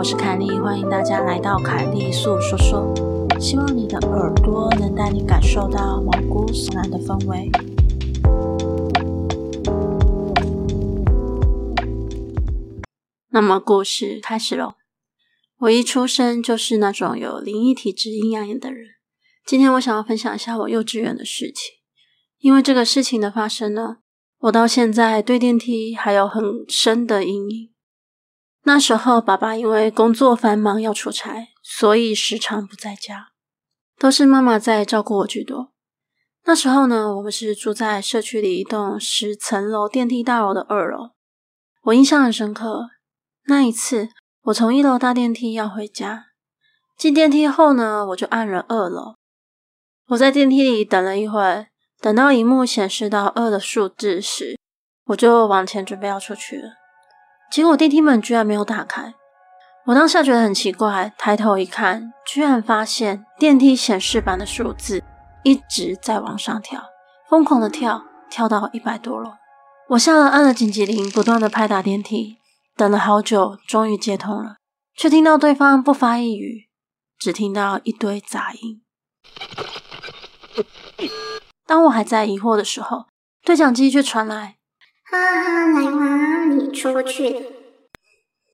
我是凯莉，欢迎大家来到凯莉素说说。希望你的耳朵能带你感受到毛骨悚然的氛围。那么故事开始喽。我一出生就是那种有灵异体质、阴阳眼的人。今天我想要分享一下我幼稚园的事情，因为这个事情的发生呢，我到现在对电梯还有很深的阴影。那时候爸爸因为工作繁忙要出差，所以时常不在家，都是妈妈在照顾我居多。那时候呢，我们是住在社区里一栋十层楼电梯大楼的二楼，我印象很深刻。那一次。我从一楼搭电梯要回家，进电梯后呢，我就按了二楼。我在电梯里等了一会，等到荧幕显示到二的数字时，我就往前准备要出去了。结果电梯门居然没有打开，我当下觉得很奇怪，抬头一看，居然发现电梯显示板的数字一直在往上跳，疯狂的跳，跳到一百多楼。我下了按了紧急铃，不断的拍打电梯。等了好久，终于接通了，却听到对方不发一语，只听到一堆杂音。当我还在疑惑的时候，对讲机却传来：“哈哈，来嘛，你出去。”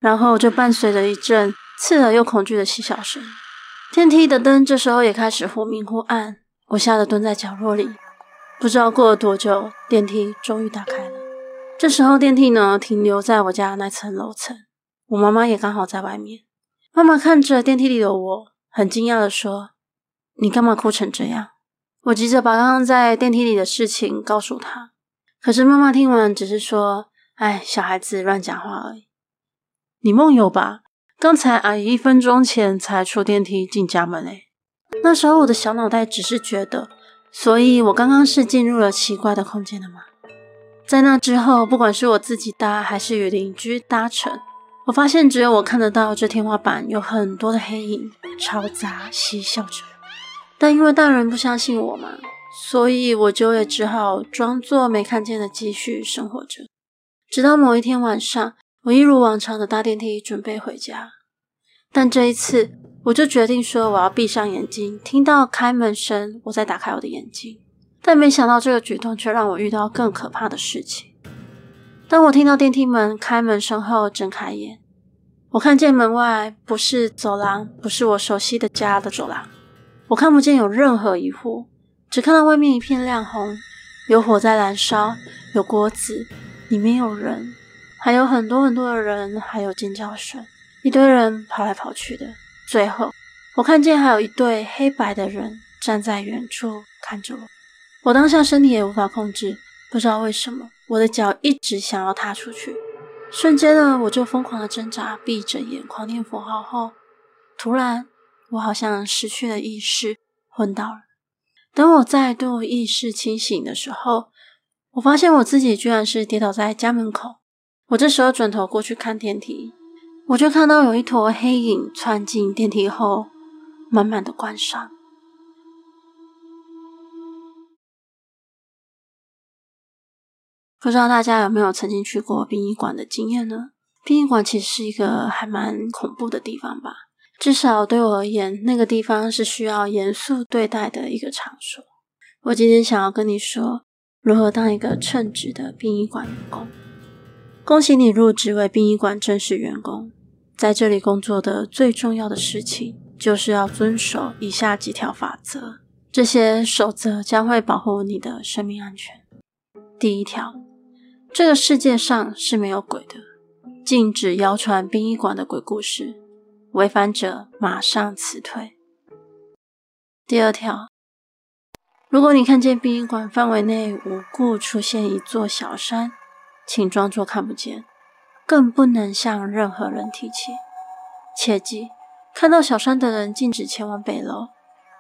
然后就伴随着一阵刺耳又恐惧的嬉笑声。电梯的灯这时候也开始忽明忽暗，我吓得蹲在角落里。不知道过了多久，电梯终于打开了。这时候电梯呢，停留在我家那层楼层，我妈妈也刚好在外面。妈妈看着电梯里的我，很惊讶地说：“你干嘛哭成这样？”我急着把刚刚在电梯里的事情告诉她，可是妈妈听完只是说：“哎，小孩子乱讲话而已。”你梦游吧？刚才阿姨一分钟前才出电梯进家门诶。那时候我的小脑袋只是觉得，所以我刚刚是进入了奇怪的空间的吗？在那之后，不管是我自己搭还是与邻居搭乘，我发现只有我看得到这天花板有很多的黑影，嘈杂嬉笑着。但因为大人不相信我嘛，所以我就也只好装作没看见的继续生活着。直到某一天晚上，我一如往常的搭电梯准备回家，但这一次我就决定说我要闭上眼睛，听到开门声，我再打开我的眼睛。但没想到，这个举动却让我遇到更可怕的事情。当我听到电梯门开门声后，睁开眼，我看见门外不是走廊，不是我熟悉的家的走廊，我看不见有任何一户，只看到外面一片亮红，有火在燃烧，有锅子，里面有人，还有很多很多的人，还有尖叫声，一堆人跑来跑去的。最后，我看见还有一对黑白的人站在远处看着我。我当下身体也无法控制，不知道为什么，我的脚一直想要踏出去。瞬间呢，我就疯狂的挣扎，闭着眼狂念佛号后，突然我好像失去了意识，昏倒了。等我再度意识清醒的时候，我发现我自己居然是跌倒在家门口。我这时候转头过去看电梯，我就看到有一坨黑影窜进电梯后，慢慢的关上。不知道大家有没有曾经去过殡仪馆的经验呢？殡仪馆其实是一个还蛮恐怖的地方吧，至少对我而言，那个地方是需要严肃对待的一个场所。我今天想要跟你说，如何当一个称职的殡仪馆员工。恭喜你入职为殡仪馆正式员工，在这里工作的最重要的事情，就是要遵守以下几条法则，这些守则将会保护你的生命安全。第一条。这个世界上是没有鬼的，禁止谣传殡仪馆的鬼故事，违反者马上辞退。第二条，如果你看见殡仪馆范围内无故出现一座小山，请装作看不见，更不能向任何人提起。切记，看到小山的人禁止前往北楼。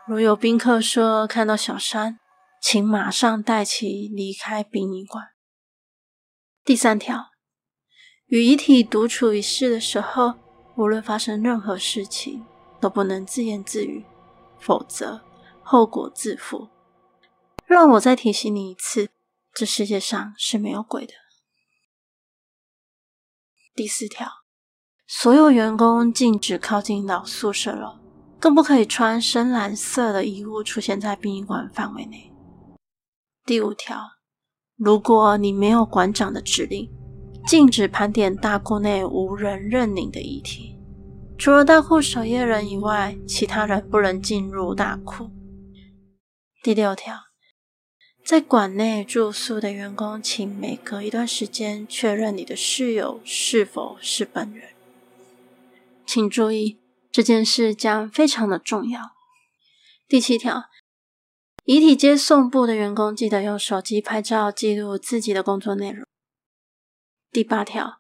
如有宾客说看到小山，请马上带其离开殡仪馆。第三条，与遗体独处一室的时候，无论发生任何事情，都不能自言自语，否则后果自负。让我再提醒你一次，这世界上是没有鬼的。第四条，所有员工禁止靠近老宿舍楼，更不可以穿深蓝色的衣物出现在殡仪馆范围内。第五条，如果你没有馆长的指令，禁止盘点大库内无人认领的遗体，除了大库守夜人以外，其他人不能进入大库。第六条。在馆内住宿的员工，请每隔一段时间确认你的室友是否是本人。请注意，这件事将非常的重要。第七条，遗体接送部的员工记得用手机拍照记录自己的工作内容。第八条，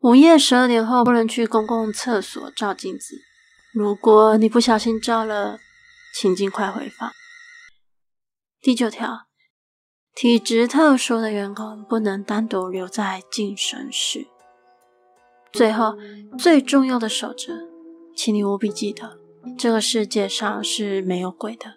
午夜十二点后不能去公共厕所照镜子。如果你不小心照了，请尽快回房。第九条。体质特殊的员工不能单独留在净身室。最后，最重要的守则，请你务必记得，这个世界上是没有鬼的。